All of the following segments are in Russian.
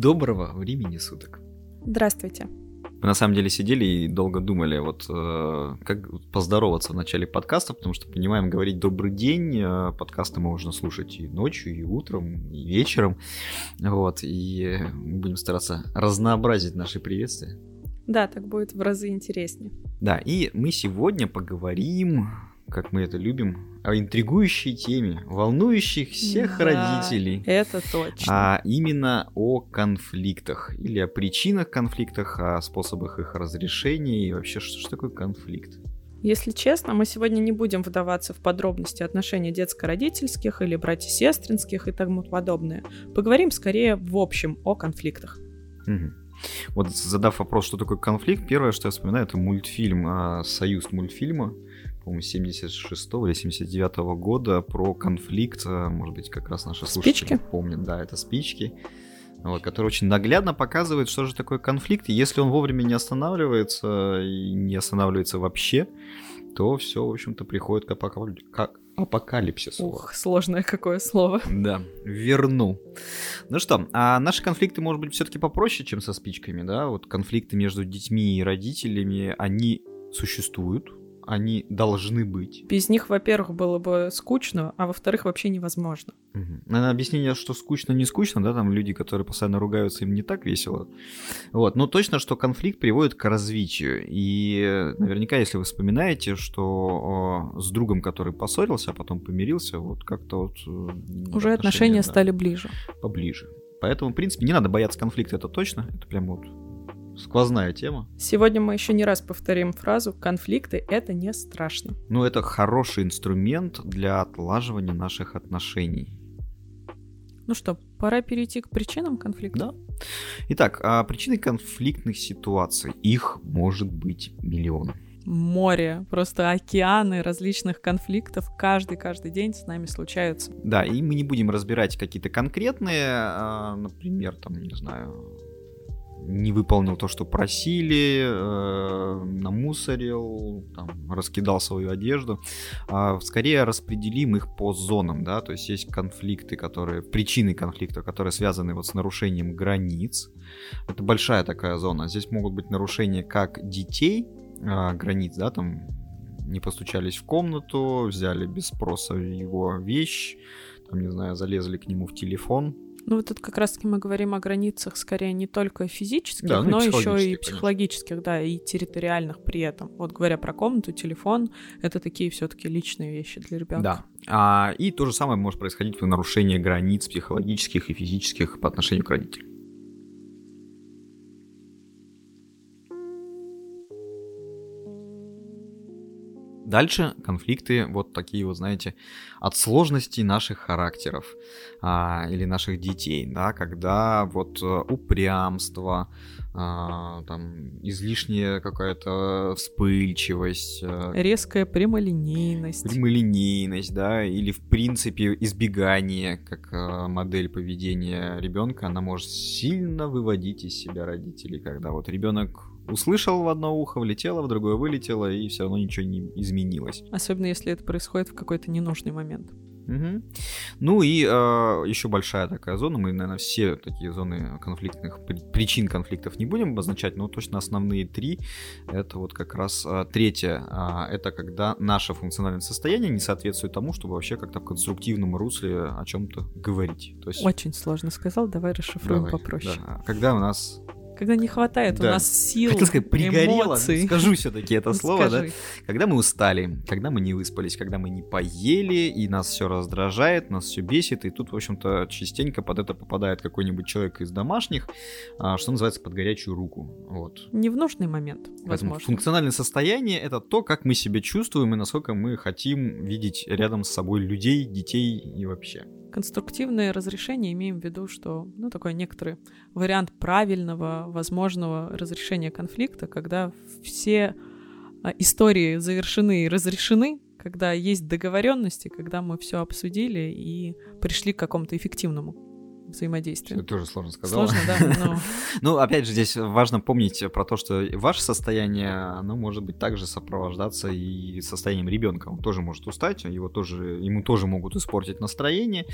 Доброго времени суток. Здравствуйте. Мы на самом деле сидели и долго думали, вот э, как поздороваться в начале подкаста, потому что понимаем, говорить добрый день, э, подкасты можно слушать и ночью, и утром, и вечером, вот, и мы будем стараться разнообразить наши приветствия. Да, так будет в разы интереснее. Да, и мы сегодня поговорим как мы это любим, о интригующей теме, волнующих всех да, родителей. Это точно. А именно о конфликтах или о причинах конфликтах, о способах их разрешения и вообще, что же такое конфликт. Если честно, мы сегодня не будем вдаваться в подробности отношений детско-родительских или братья-сестринских и тому подобное. Поговорим скорее в общем о конфликтах. Угу. Вот задав вопрос, что такое конфликт, первое, что я вспоминаю, это мультфильм а, «Союз мультфильма», по-моему, 76 или 79 -го года про конфликт, э, может быть, как раз наши спички? слушатели помнят, да, это спички, вот, который очень наглядно показывает, что же такое конфликт, и если он вовремя не останавливается и не останавливается вообще, то все, в общем-то, приходит к, апокал... к апокалипсису. Ух, сложное какое слово. Да, верну. Ну что, а наши конфликты, может быть, все-таки попроще, чем со спичками, да? Вот конфликты между детьми и родителями, они существуют, они должны быть. Без них, во-первых, было бы скучно, а во-вторых, вообще невозможно. Угу. Наверное, объяснение, что скучно, не скучно, да, там люди, которые постоянно ругаются, им не так весело. Вот, но точно, что конфликт приводит к развитию. И наверняка, если вы вспоминаете, что с другом, который поссорился, а потом помирился, вот как-то вот... Э, Уже отношения, отношения да, стали ближе. Поближе. Поэтому, в принципе, не надо бояться конфликта, это точно. Это прям вот сквозная тема. Сегодня мы еще не раз повторим фразу «конфликты — это не страшно». Ну, это хороший инструмент для отлаживания наших отношений. Ну что, пора перейти к причинам конфликта? Да. Итак, а причины конфликтных ситуаций, их может быть миллион. Море, просто океаны различных конфликтов каждый-каждый день с нами случаются. Да, и мы не будем разбирать какие-то конкретные, а, например, там, не знаю, не выполнил то, что просили, э, намусорил, там, раскидал свою одежду. А скорее распределим их по зонам, да, то есть есть конфликты, которые, причины конфликта, которые связаны вот с нарушением границ. Это большая такая зона. Здесь могут быть нарушения как детей, э, границ, да, там не постучались в комнату, взяли без спроса его вещь, там, не знаю, залезли к нему в телефон, ну, вот тут как раз-таки мы говорим о границах скорее не только физических, да, ну, но еще и психологических, конечно. да, и территориальных при этом. Вот говоря про комнату, телефон, это такие все-таки личные вещи для ребенка. Да. А, и то же самое может происходить в нарушении границ психологических и физических по отношению к родителям. Дальше конфликты вот такие вот, знаете, от сложностей наших характеров а, или наших детей, да, когда вот э, упрямство, а, там излишняя какая-то вспыльчивость, э, резкая прямолинейность, прямолинейность, да, или в принципе избегание как а, модель поведения ребенка, она может сильно выводить из себя родителей, когда вот ребенок услышал в одно ухо, влетело, в другое вылетело, и все равно ничего не изменилось. Особенно если это происходит в какой-то ненужный момент. Угу. Ну и э, еще большая такая зона, мы, наверное, все такие зоны конфликтных, причин конфликтов не будем обозначать, но точно основные три, это вот как раз э, третье, э, это когда наше функциональное состояние не соответствует тому, чтобы вообще как-то в конструктивном русле о чем-то говорить. То есть... Очень сложно сказал, давай расшифруем давай, попроще. Да. Когда у нас когда не хватает да. у нас сил, Хотел сказать, пригорело, эмоций. скажу все-таки это слово, да? Когда мы устали, когда мы не выспались, когда мы не поели, и нас все раздражает, нас все бесит, и тут, в общем-то, частенько под это попадает какой-нибудь человек из домашних, а, что называется, под горячую руку. Вот. Не в нужный момент, Поэтому возможно. Функциональное состояние — это то, как мы себя чувствуем и насколько мы хотим видеть рядом с собой людей, детей и вообще. Конструктивное разрешение имеем в виду, что ну, такой некоторый вариант правильного, возможного разрешения конфликта, когда все а, истории завершены и разрешены, когда есть договоренности, когда мы все обсудили и пришли к какому-то эффективному взаимодействия. Это тоже сложно сказала. Сложно, да, но... Ну, опять же, здесь важно помнить про то, что ваше состояние, оно может быть также сопровождаться и состоянием ребенка. Он тоже может устать, его тоже, ему тоже могут испортить настроение.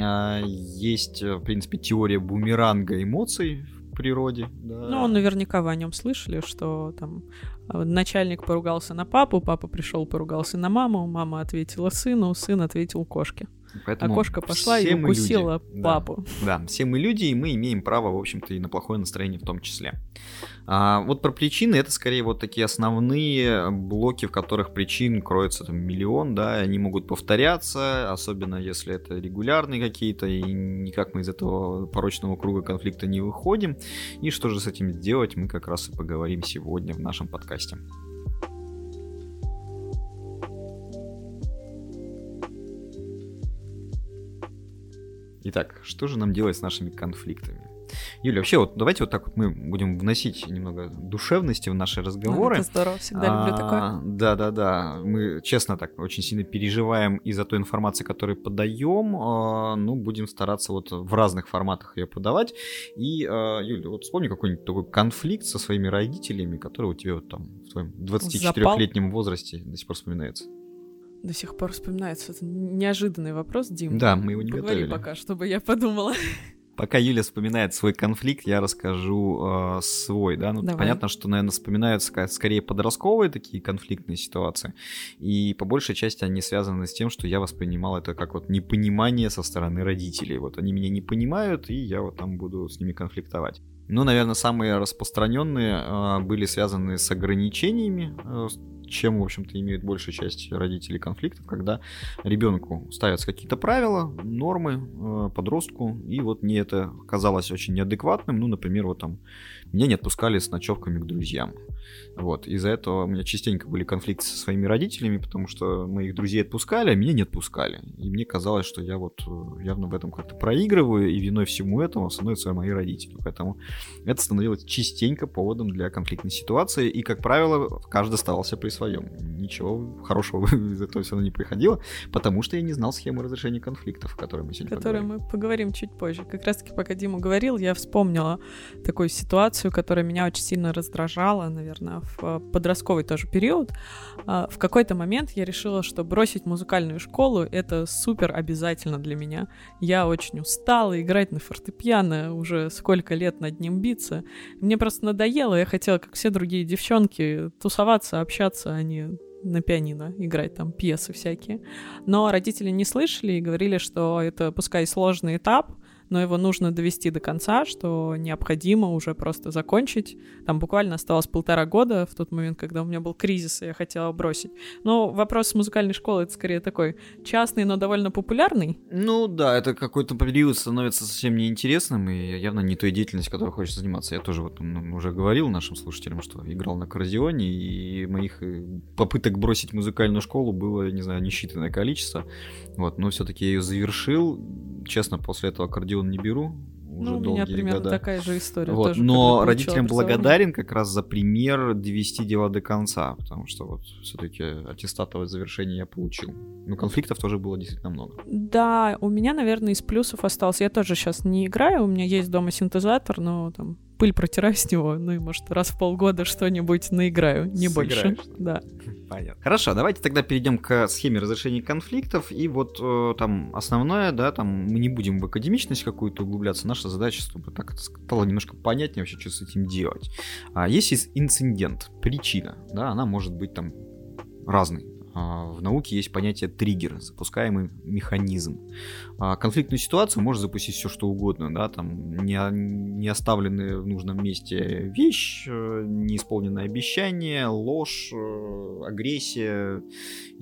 А, есть, в принципе, теория бумеранга эмоций в природе. Да. Ну, наверняка вы о нем слышали, что там а, начальник поругался на папу, папа пришел поругался на маму, мама ответила сыну, сын ответил кошке. Поэтому а кошка пошла и укусила люди. папу. Да. да, все мы люди, и мы имеем право, в общем-то, и на плохое настроение в том числе. А, вот про причины, это скорее вот такие основные блоки, в которых причин кроется там миллион, да, они могут повторяться, особенно если это регулярные какие-то, и никак мы из этого порочного круга конфликта не выходим. И что же с этим делать, мы как раз и поговорим сегодня в нашем подкасте. Итак, что же нам делать с нашими конфликтами? Юля, вообще, вот давайте вот так вот мы будем вносить немного душевности в наши разговоры. Это здорово, всегда люблю такое. Да, да, да. Мы, честно, так очень сильно переживаем из-за той информации, которую подаем. А, ну, будем стараться вот в разных форматах ее подавать. И, а, Юля, вот вспомни какой-нибудь такой конфликт со своими родителями, который у тебя вот там в твоем 24-летнем возрасте до сих пор вспоминается до сих пор вспоминается. Это неожиданный вопрос, Дим. Да, мы его не Поговори готовили. пока, чтобы я подумала. Пока Юля вспоминает свой конфликт, я расскажу э, свой, да. Ну, понятно, что, наверное, вспоминаются скорее подростковые такие конфликтные ситуации. И по большей части они связаны с тем, что я воспринимал это как вот непонимание со стороны родителей. Вот они меня не понимают, и я вот там буду с ними конфликтовать. Ну, наверное, самые распространенные э, были связаны с ограничениями, э, чем, в общем-то, имеют большая часть родителей конфликтов, когда ребенку ставятся какие-то правила, нормы, э, подростку, и вот мне это казалось очень неадекватным. Ну, например, вот там меня не отпускали с ночевками к друзьям. Вот, из-за этого у меня частенько были конфликты со своими родителями, потому что моих друзей отпускали, а меня не отпускали. И мне казалось, что я вот э, явно в этом как-то проигрываю, и виной всему этому становятся мои родители. Поэтому это становилось частенько поводом для конфликтной ситуации, и, как правило, каждый оставался при своем. Ничего хорошего из этого все равно не приходило, потому что я не знал схемы разрешения конфликтов, которые мы сегодня Которые мы поговорим чуть позже. Как раз-таки, пока Дима говорил, я вспомнила такую ситуацию, которая меня очень сильно раздражала, наверное, в подростковый тоже период. А, в какой-то момент я решила, что бросить музыкальную школу — это супер обязательно для меня. Я очень устала играть на фортепиано, уже сколько лет над ним биться. Мне просто надоело, я хотела, как все другие девчонки, тусоваться, общаться, а не на пианино играть там пьесы всякие. Но родители не слышали и говорили, что это пускай сложный этап, но его нужно довести до конца, что необходимо уже просто закончить. Там буквально осталось полтора года в тот момент, когда у меня был кризис, и я хотела бросить. Но вопрос с музыкальной школы это скорее такой частный, но довольно популярный. Ну да, это какой-то период становится совсем неинтересным и явно не той деятельностью, которой хочется заниматься. Я тоже вот ну, уже говорил нашим слушателям, что играл на кордеоне, и моих э, попыток бросить музыкальную школу было, не знаю, несчитанное количество. Вот, но все-таки я ее завершил. Честно, после этого аккордеон он не беру. Уже ну, у меня примерно года. такая же история. Вот, тоже, но родителям благодарен как раз за пример довести дело до конца, потому что вот все-таки аттестатовое завершение я получил. Но конфликтов тоже было действительно много. Да, у меня, наверное, из плюсов остался. Я тоже сейчас не играю, у меня есть дома синтезатор, но там пыль протираю с него, ну и, может, раз в полгода что-нибудь наиграю, не Сыграешь, больше. Да. Понятно. Хорошо, давайте тогда перейдем к схеме разрешения конфликтов. И вот э, там основное, да, там мы не будем в академичность какую-то углубляться. Наша задача, чтобы так стало немножко понятнее вообще, что с этим делать. А, есть инцидент, причина, да, она может быть там разной. А, в науке есть понятие триггер, запускаемый механизм. А, конфликтную ситуацию может запустить все что угодно, да, там не, не оставленные в нужном месте вещь, э, неисполненное обещание, ложь, э, агрессия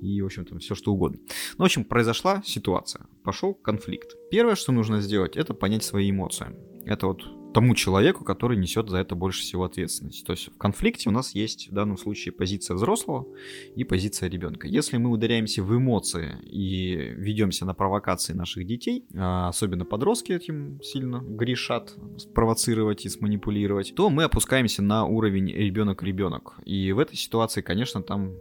и, в общем-то, все что угодно. Ну, в общем, произошла ситуация, пошел конфликт. Первое, что нужно сделать, это понять свои эмоции. Это вот тому человеку, который несет за это больше всего ответственности. То есть в конфликте у нас есть в данном случае позиция взрослого и позиция ребенка. Если мы ударяемся в эмоции и ведемся на провокации наших детей, а особенно подростки этим сильно грешат, спровоцировать и сманипулировать, то мы опускаемся на уровень ребенок-ребенок. И в этой ситуации, конечно, там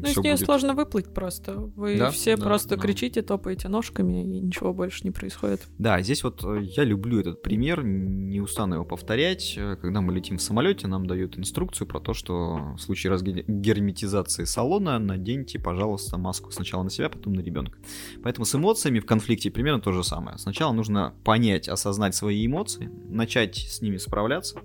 Ну, из нее будет... сложно выплыть просто. Вы да? все да, просто да. кричите, топаете ножками, и ничего больше не происходит. Да, здесь вот э, я люблю этот пример, не устану его повторять. Когда мы летим в самолете, нам дают инструкцию про то, что в случае разгерметизации салона наденьте, пожалуйста, маску сначала на себя, потом на ребенка. Поэтому с эмоциями в конфликте примерно то же самое. Сначала нужно понять, осознать свои эмоции, начать с ними справляться,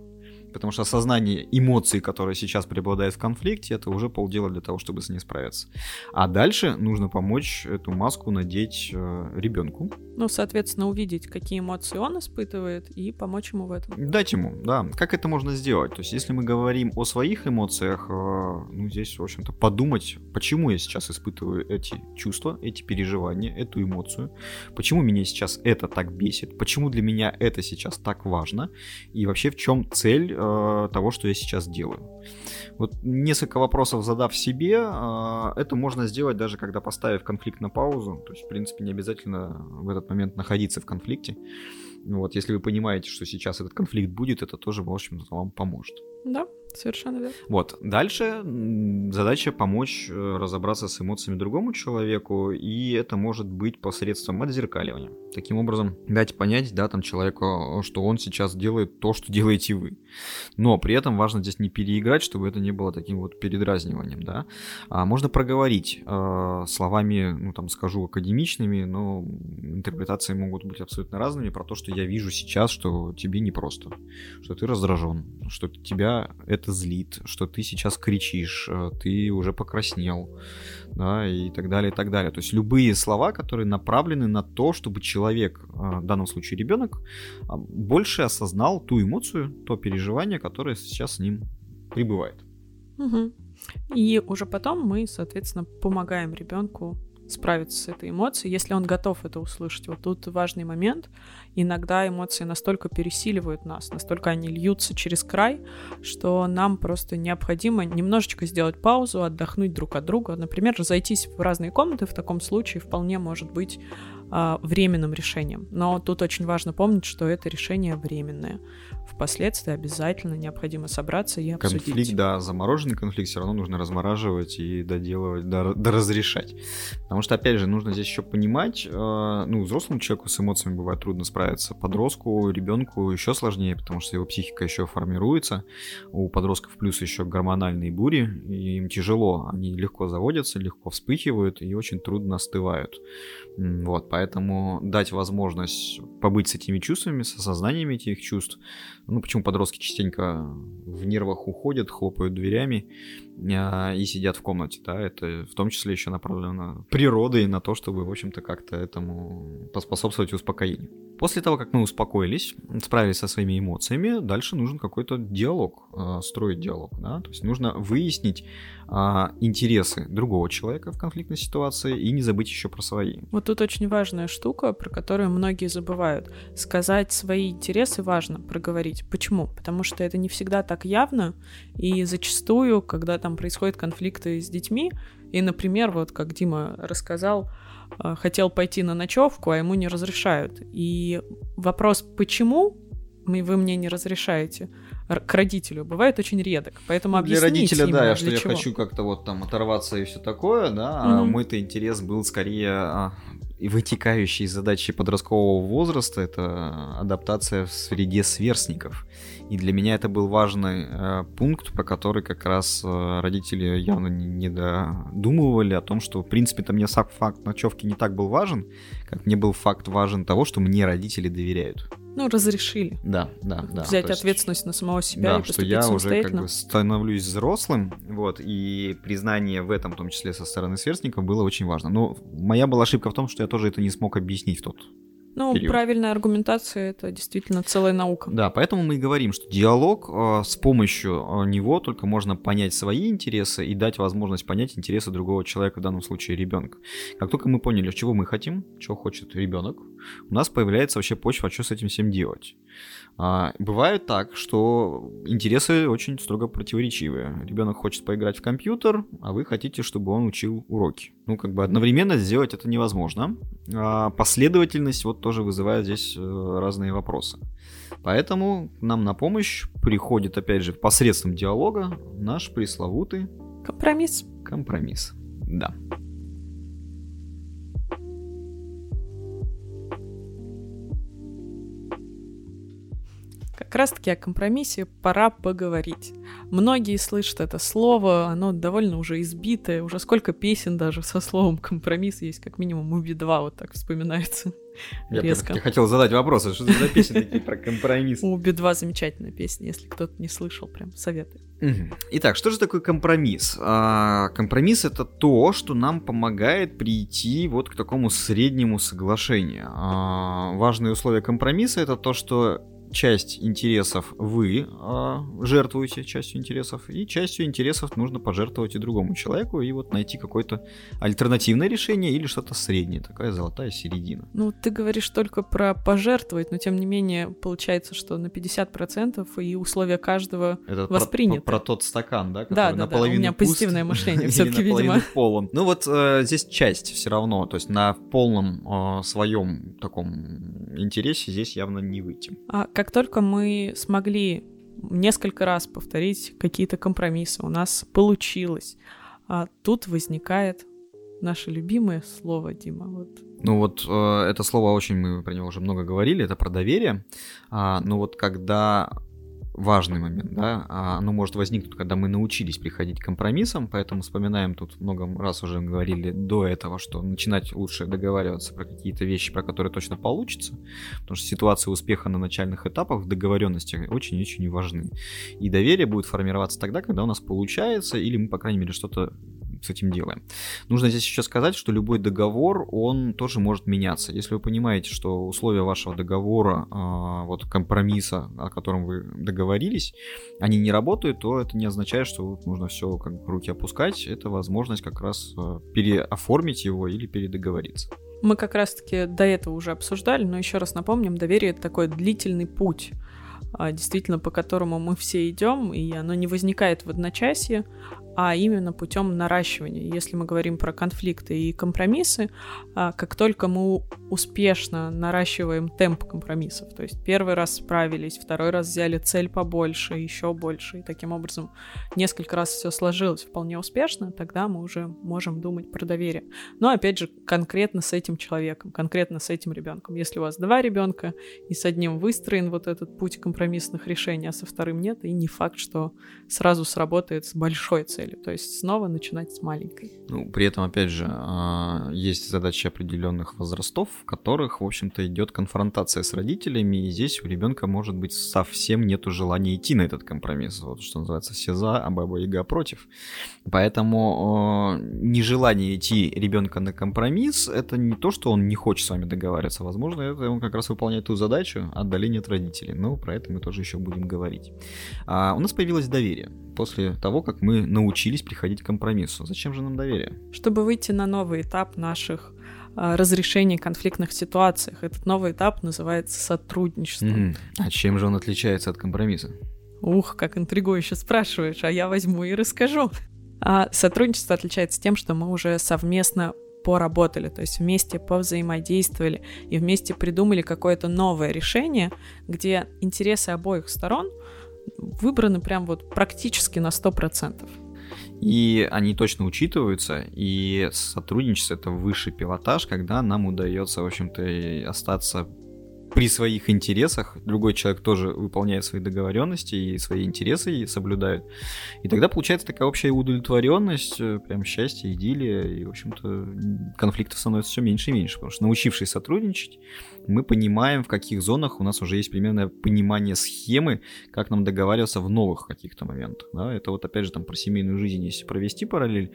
потому что осознание эмоций, которые сейчас преобладают в конфликте, это уже полдела для того, чтобы с ней справиться. А дальше нужно помочь эту маску надеть э, ребенку. Ну, соответственно, увидеть, какие эмоции он испытывает, и помочь ему в этом. Дать ему, да. Как это можно сделать? То есть, если мы говорим о своих эмоциях, э, ну, здесь, в общем-то, подумать, почему я сейчас испытываю эти чувства, эти переживания, эту эмоцию, почему меня сейчас это так бесит, почему для меня это сейчас так важно, и вообще в чем цель э, того, что я сейчас делаю. Вот несколько вопросов задав себе, э, это можно сделать даже когда поставив конфликт на паузу. То есть, в принципе, не обязательно в этот момент находиться в конфликте. Вот, если вы понимаете, что сейчас этот конфликт будет, это тоже, в общем вам поможет. Да, совершенно верно. Вот, дальше задача помочь э, разобраться с эмоциями другому человеку, и это может быть посредством отзеркаливания. Таким образом, дать понять, да, там человеку, что он сейчас делает то, что делаете вы. Но при этом важно здесь не переиграть, чтобы это не было таким вот передразниванием, да. А можно проговорить э, словами, ну там скажу академичными, но интерпретации могут быть абсолютно разными про то, что я вижу сейчас, что тебе непросто, что ты раздражен, что тебя это злит, что ты сейчас кричишь, э, ты уже покраснел, да, и так далее, и так далее. То есть любые слова, которые направлены на то, чтобы человек, э, в данном случае ребенок, а, больше осознал ту эмоцию, то переживание, которое сейчас с ним пребывает. Угу. И уже потом мы, соответственно, помогаем ребенку справиться с этой эмоцией, если он готов это услышать. Вот тут важный момент. Иногда эмоции настолько пересиливают нас, настолько они льются через край, что нам просто необходимо немножечко сделать паузу, отдохнуть друг от друга. Например, разойтись в разные комнаты в таком случае вполне может быть а, временным решением. Но тут очень важно помнить, что это решение временное. Впоследствии обязательно необходимо собраться и обсудить. Конфликт, да, замороженный конфликт все равно нужно размораживать и доделывать, доразрешать. Потому что, опять же, нужно здесь еще понимать, э, ну, взрослому человеку с эмоциями бывает трудно справиться, подростку, ребенку еще сложнее, потому что его психика еще формируется. У подростков плюс еще гормональные бури, и им тяжело, они легко заводятся, легко вспыхивают и очень трудно остывают. Вот, поэтому дать возможность побыть с этими чувствами, с осознаниями этих чувств. Ну, почему подростки частенько в нервах уходят, хлопают дверями а, и сидят в комнате, да, это в том числе еще направлено природой на то, чтобы, в общем-то, как-то этому поспособствовать успокоению. После того, как мы успокоились, справились со своими эмоциями, дальше нужен какой-то диалог, а, строить диалог, да, то есть нужно выяснить а, интересы другого человека в конфликтной ситуации и не забыть еще про свои. Вот тут очень важная штука, про которую многие забывают. Сказать свои интересы важно, проговорить. Почему? Потому что это не всегда так явно, и зачастую, когда там происходят конфликты с детьми, и, например, вот как Дима рассказал, хотел пойти на ночевку, а ему не разрешают. И вопрос, почему вы мне не разрешаете к родителю, бывает очень редок. Поэтому объясните Для родителя, ему, да, что чего. я хочу как-то вот там оторваться и все такое, да, угу. а мой-то интерес был скорее а, и вытекающие задачи подросткового возраста это адаптация в среде сверстников. И для меня это был важный э, пункт, про который как раз э, родители явно не, не додумывали о том, что в принципе-то мне сам факт ночевки не так был важен, как мне был факт важен того, что мне родители доверяют. Ну, разрешили. Да, да, да. Взять есть, ответственность на самого себя да, и что я уже как бы становлюсь взрослым, вот, и признание в этом, в том числе со стороны сверстников, было очень важно. Но моя была ошибка в том, что я тоже это не смог объяснить в тот ну, период. правильная аргументация это действительно целая наука. Да, поэтому мы и говорим, что диалог э, с помощью э, него только можно понять свои интересы и дать возможность понять интересы другого человека, в данном случае ребенка. Как только мы поняли, чего мы хотим, чего хочет ребенок, у нас появляется вообще почва, что с этим всем делать. А, бывает так, что интересы очень строго противоречивые. Ребенок хочет поиграть в компьютер, а вы хотите, чтобы он учил уроки. Ну, как бы одновременно сделать это невозможно. А последовательность вот тоже вызывает здесь э, разные вопросы. Поэтому нам на помощь приходит, опять же, посредством диалога наш пресловутый компромисс. Компромисс. Да. Как раз-таки о компромиссе пора поговорить. Многие слышат это слово, оно довольно уже избитое, уже сколько песен даже со словом компромисс есть, как минимум у Би-2 вот так вспоминается. Я резко. Я хотел задать вопрос, а что за песни такие про компромисс? У Би-2 замечательная песня, если кто-то не слышал, прям советую. Итак, что же такое компромисс? А, компромисс это то, что нам помогает прийти вот к такому среднему соглашению. А, важные условия компромисса это то, что часть интересов вы э, жертвуете частью интересов, и частью интересов нужно пожертвовать и другому человеку, и вот найти какое-то альтернативное решение или что-то среднее, такая золотая середина. Ну, ты говоришь только про пожертвовать, но тем не менее получается, что на 50% и условия каждого Это восприняты. Про, про, про тот стакан, да? Да, да, да, у меня пуст, позитивное мышление все-таки, видимо. полон. Ну вот э, здесь часть все равно, то есть на полном э, своем таком интересе здесь явно не выйти. А как только мы смогли несколько раз повторить какие-то компромиссы, у нас получилось, а тут возникает наше любимое слово, Дима. Вот. Ну вот э, это слово очень, мы про него уже много говорили, это про доверие. А, но вот когда важный момент, да, а оно может возникнуть, когда мы научились приходить к компромиссам, поэтому вспоминаем тут много раз уже говорили до этого, что начинать лучше договариваться про какие-то вещи, про которые точно получится, потому что ситуации успеха на начальных этапах в договоренности очень-очень важны. И доверие будет формироваться тогда, когда у нас получается, или мы, по крайней мере, что-то с этим делаем. Нужно здесь еще сказать, что любой договор, он тоже может меняться. Если вы понимаете, что условия вашего договора, э, вот компромисса, о котором вы договорились, они не работают, то это не означает, что нужно все как бы руки опускать. Это возможность как раз э, переоформить его или передоговориться. Мы как раз-таки до этого уже обсуждали, но еще раз напомним, доверие это такой длительный путь действительно по которому мы все идем, и оно не возникает в одночасье, а именно путем наращивания. Если мы говорим про конфликты и компромиссы, а, как только мы успешно наращиваем темп компромиссов, то есть первый раз справились, второй раз взяли цель побольше, еще больше, и таким образом несколько раз все сложилось вполне успешно, тогда мы уже можем думать про доверие. Но опять же, конкретно с этим человеком, конкретно с этим ребенком. Если у вас два ребенка, и с одним выстроен вот этот путь компромиссных решений, а со вторым нет, и не факт, что сразу сработает с большой целью целью. То есть снова начинать с маленькой. Ну, при этом, опять же, а, есть задачи определенных возрастов, в которых, в общем-то, идет конфронтация с родителями, и здесь у ребенка может быть совсем нету желания идти на этот компромисс. Вот что называется, все за, а баба яга против. Поэтому нежелание идти ребенка на компромисс, это не то, что он не хочет с вами договариваться. Возможно, это он как раз выполняет ту задачу отдаления от родителей. Но про это мы тоже еще будем говорить. А, у нас появилось доверие после того, как мы научились приходить к компромиссу. Зачем же нам доверие? Чтобы выйти на новый этап наших а, разрешения конфликтных ситуаций. Этот новый этап называется сотрудничество. Mm-hmm. А чем же он отличается от компромисса? Ух, как интригующе спрашиваешь, а я возьму и расскажу. А сотрудничество отличается тем, что мы уже совместно поработали, то есть вместе повзаимодействовали и вместе придумали какое-то новое решение, где интересы обоих сторон — выбраны прям вот практически на 100%. И они точно учитываются, и сотрудничество это высший пилотаж, когда нам удается, в общем-то, остаться при своих интересах, другой человек тоже выполняет свои договоренности и свои интересы и соблюдает. И тогда получается такая общая удовлетворенность, э, прям счастье, идиллия, и, в общем-то, конфликтов становится все меньше и меньше, потому что научившись сотрудничать, мы понимаем, в каких зонах у нас уже есть примерное понимание схемы, как нам договариваться в новых каких-то моментах. Да? Это вот опять же там про семейную жизнь, если провести параллель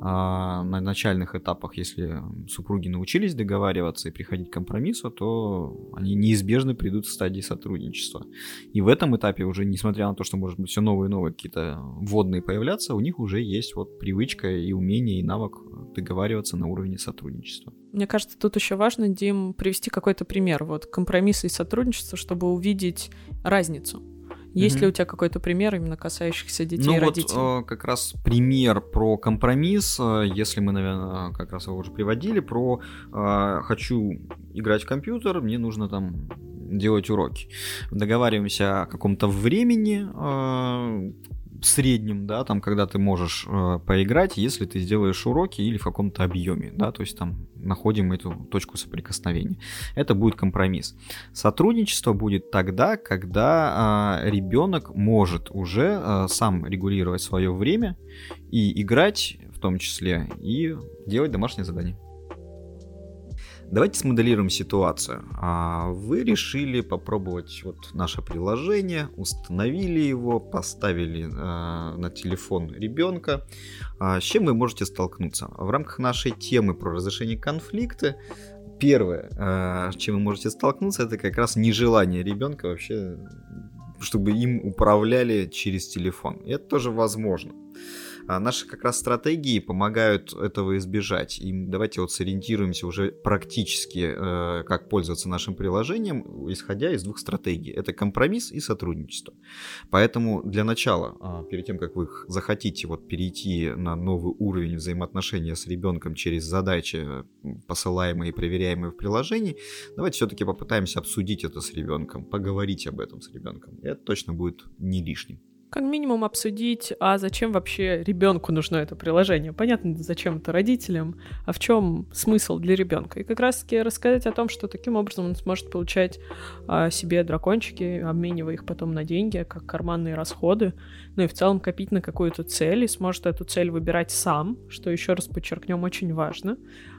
а, на начальных этапах, если супруги научились договариваться и приходить к компромиссу, то они неизбежно придут в стадии сотрудничества. И в этом этапе уже, несмотря на то, что может быть все новые и новые какие-то вводные появляться, у них уже есть вот привычка и умение, и навык договариваться на уровне сотрудничества. Мне кажется, тут еще важно, Дим, привести какой-то пример. Вот компромиссы и сотрудничество, чтобы увидеть разницу. Есть mm-hmm. ли у тебя какой-то пример именно касающихся детей ну, и родителей? Вот э, как раз пример про компромисс, э, если мы, наверное, как раз его уже приводили, про э, хочу играть в компьютер, мне нужно там делать уроки. Договариваемся о каком-то времени, э, среднем, да, там, когда ты можешь э, поиграть, если ты сделаешь уроки или в каком-то объеме, да, то есть там находим эту точку соприкосновения. Это будет компромисс. Сотрудничество будет тогда, когда э, ребенок может уже э, сам регулировать свое время и играть в том числе, и делать домашние задания. Давайте смоделируем ситуацию. А, вы решили попробовать вот наше приложение, установили его, поставили а, на телефон ребенка. А, с чем вы можете столкнуться? В рамках нашей темы про разрешение конфликта первое, с чем вы можете столкнуться, это как раз нежелание ребенка вообще, чтобы им управляли через телефон. И это тоже возможно. А наши как раз стратегии помогают этого избежать. И давайте вот сориентируемся уже практически, э, как пользоваться нашим приложением, исходя из двух стратегий. Это компромисс и сотрудничество. Поэтому для начала, а, перед тем, как вы захотите вот перейти на новый уровень взаимоотношения с ребенком через задачи, посылаемые и проверяемые в приложении, давайте все-таки попытаемся обсудить это с ребенком, поговорить об этом с ребенком. Это точно будет не лишним как минимум обсудить, а зачем вообще ребенку нужно это приложение. Понятно, зачем это родителям, а в чем смысл для ребенка. И как раз-таки рассказать о том, что таким образом он сможет получать а, себе дракончики, обменивая их потом на деньги, как карманные расходы, ну и в целом копить на какую-то цель, и сможет эту цель выбирать сам, что еще раз подчеркнем очень важно,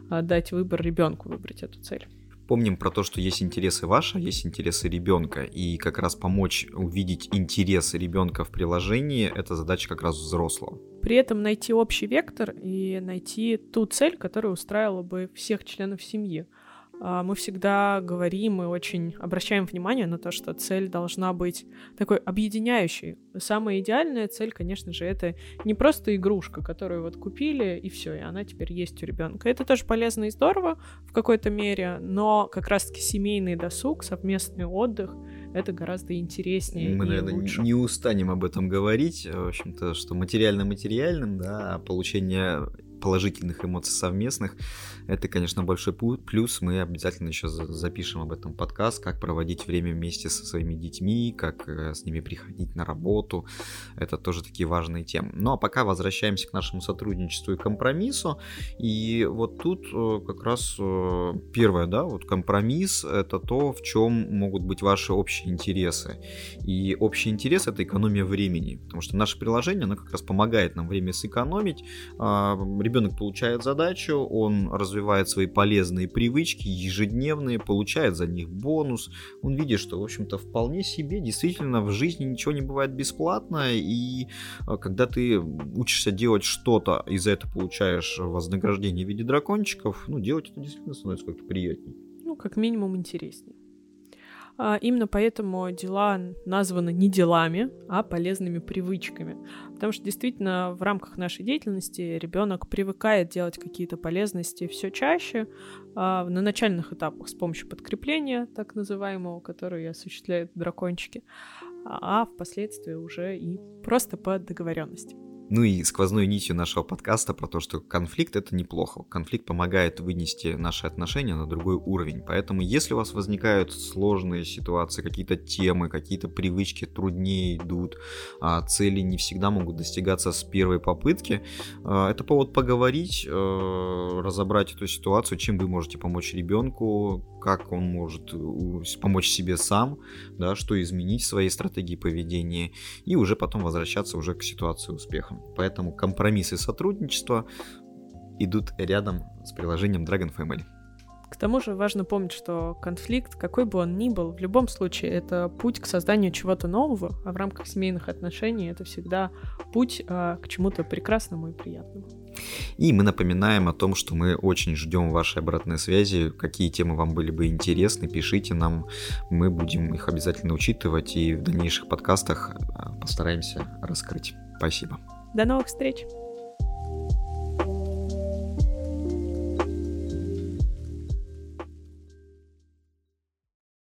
а, дать выбор ребенку выбрать эту цель. Помним про то, что есть интересы ваши, есть интересы ребенка, и как раз помочь увидеть интересы ребенка в приложении – это задача как раз взрослого. При этом найти общий вектор и найти ту цель, которая устраивала бы всех членов семьи. А, мы всегда говорим и очень обращаем внимание на то, что цель должна быть такой объединяющей. Самая идеальная цель, конечно же, это не просто игрушка, которую вот купили и все, и она теперь есть у ребенка. Это тоже полезно и здорово в какой-то мере, но как раз-таки семейный досуг, совместный отдых это гораздо интереснее. Мы, и наверное, лучше. не устанем об этом говорить. В общем-то, что материально-материальным, да, а получение положительных эмоций совместных. Это, конечно, большой плюс. Мы обязательно еще запишем об этом подкаст, как проводить время вместе со своими детьми, как э, с ними приходить на работу. Это тоже такие важные темы. Ну а пока возвращаемся к нашему сотрудничеству и компромиссу. И вот тут э, как раз э, первое, да, вот компромисс это то, в чем могут быть ваши общие интересы. И общий интерес это экономия времени, потому что наше приложение, оно как раз помогает нам время сэкономить а, ребенок получает задачу, он развивает свои полезные привычки, ежедневные, получает за них бонус. Он видит, что, в общем-то, вполне себе действительно в жизни ничего не бывает бесплатно, и а, когда ты учишься делать что-то, и за это получаешь вознаграждение в виде дракончиков, ну, делать это действительно становится как-то приятнее. Ну, как минимум интереснее. А, именно поэтому дела названы не делами, а полезными привычками. Потому что действительно в рамках нашей деятельности ребенок привыкает делать какие-то полезности все чаще а, на начальных этапах с помощью подкрепления, так называемого, которое осуществляют дракончики, а впоследствии уже и просто по договоренности. Ну и сквозной нитью нашего подкаста про то, что конфликт это неплохо. Конфликт помогает вынести наши отношения на другой уровень. Поэтому если у вас возникают сложные ситуации, какие-то темы, какие-то привычки труднее идут, а цели не всегда могут достигаться с первой попытки, а, это повод поговорить, э, разобрать эту ситуацию, чем вы можете помочь ребенку, как он может помочь себе сам, да, что изменить в своей стратегии поведения, и уже потом возвращаться уже к ситуации успеха. Поэтому компромисс и сотрудничество идут рядом с приложением Dragon Family. К тому же важно помнить, что конфликт, какой бы он ни был, в любом случае это путь к созданию чего-то нового, а в рамках семейных отношений это всегда путь а, к чему-то прекрасному и приятному. И мы напоминаем о том, что мы очень ждем вашей обратной связи, какие темы вам были бы интересны, пишите нам, мы будем их обязательно учитывать и в дальнейших подкастах а, постараемся раскрыть. Спасибо. До новых встреч!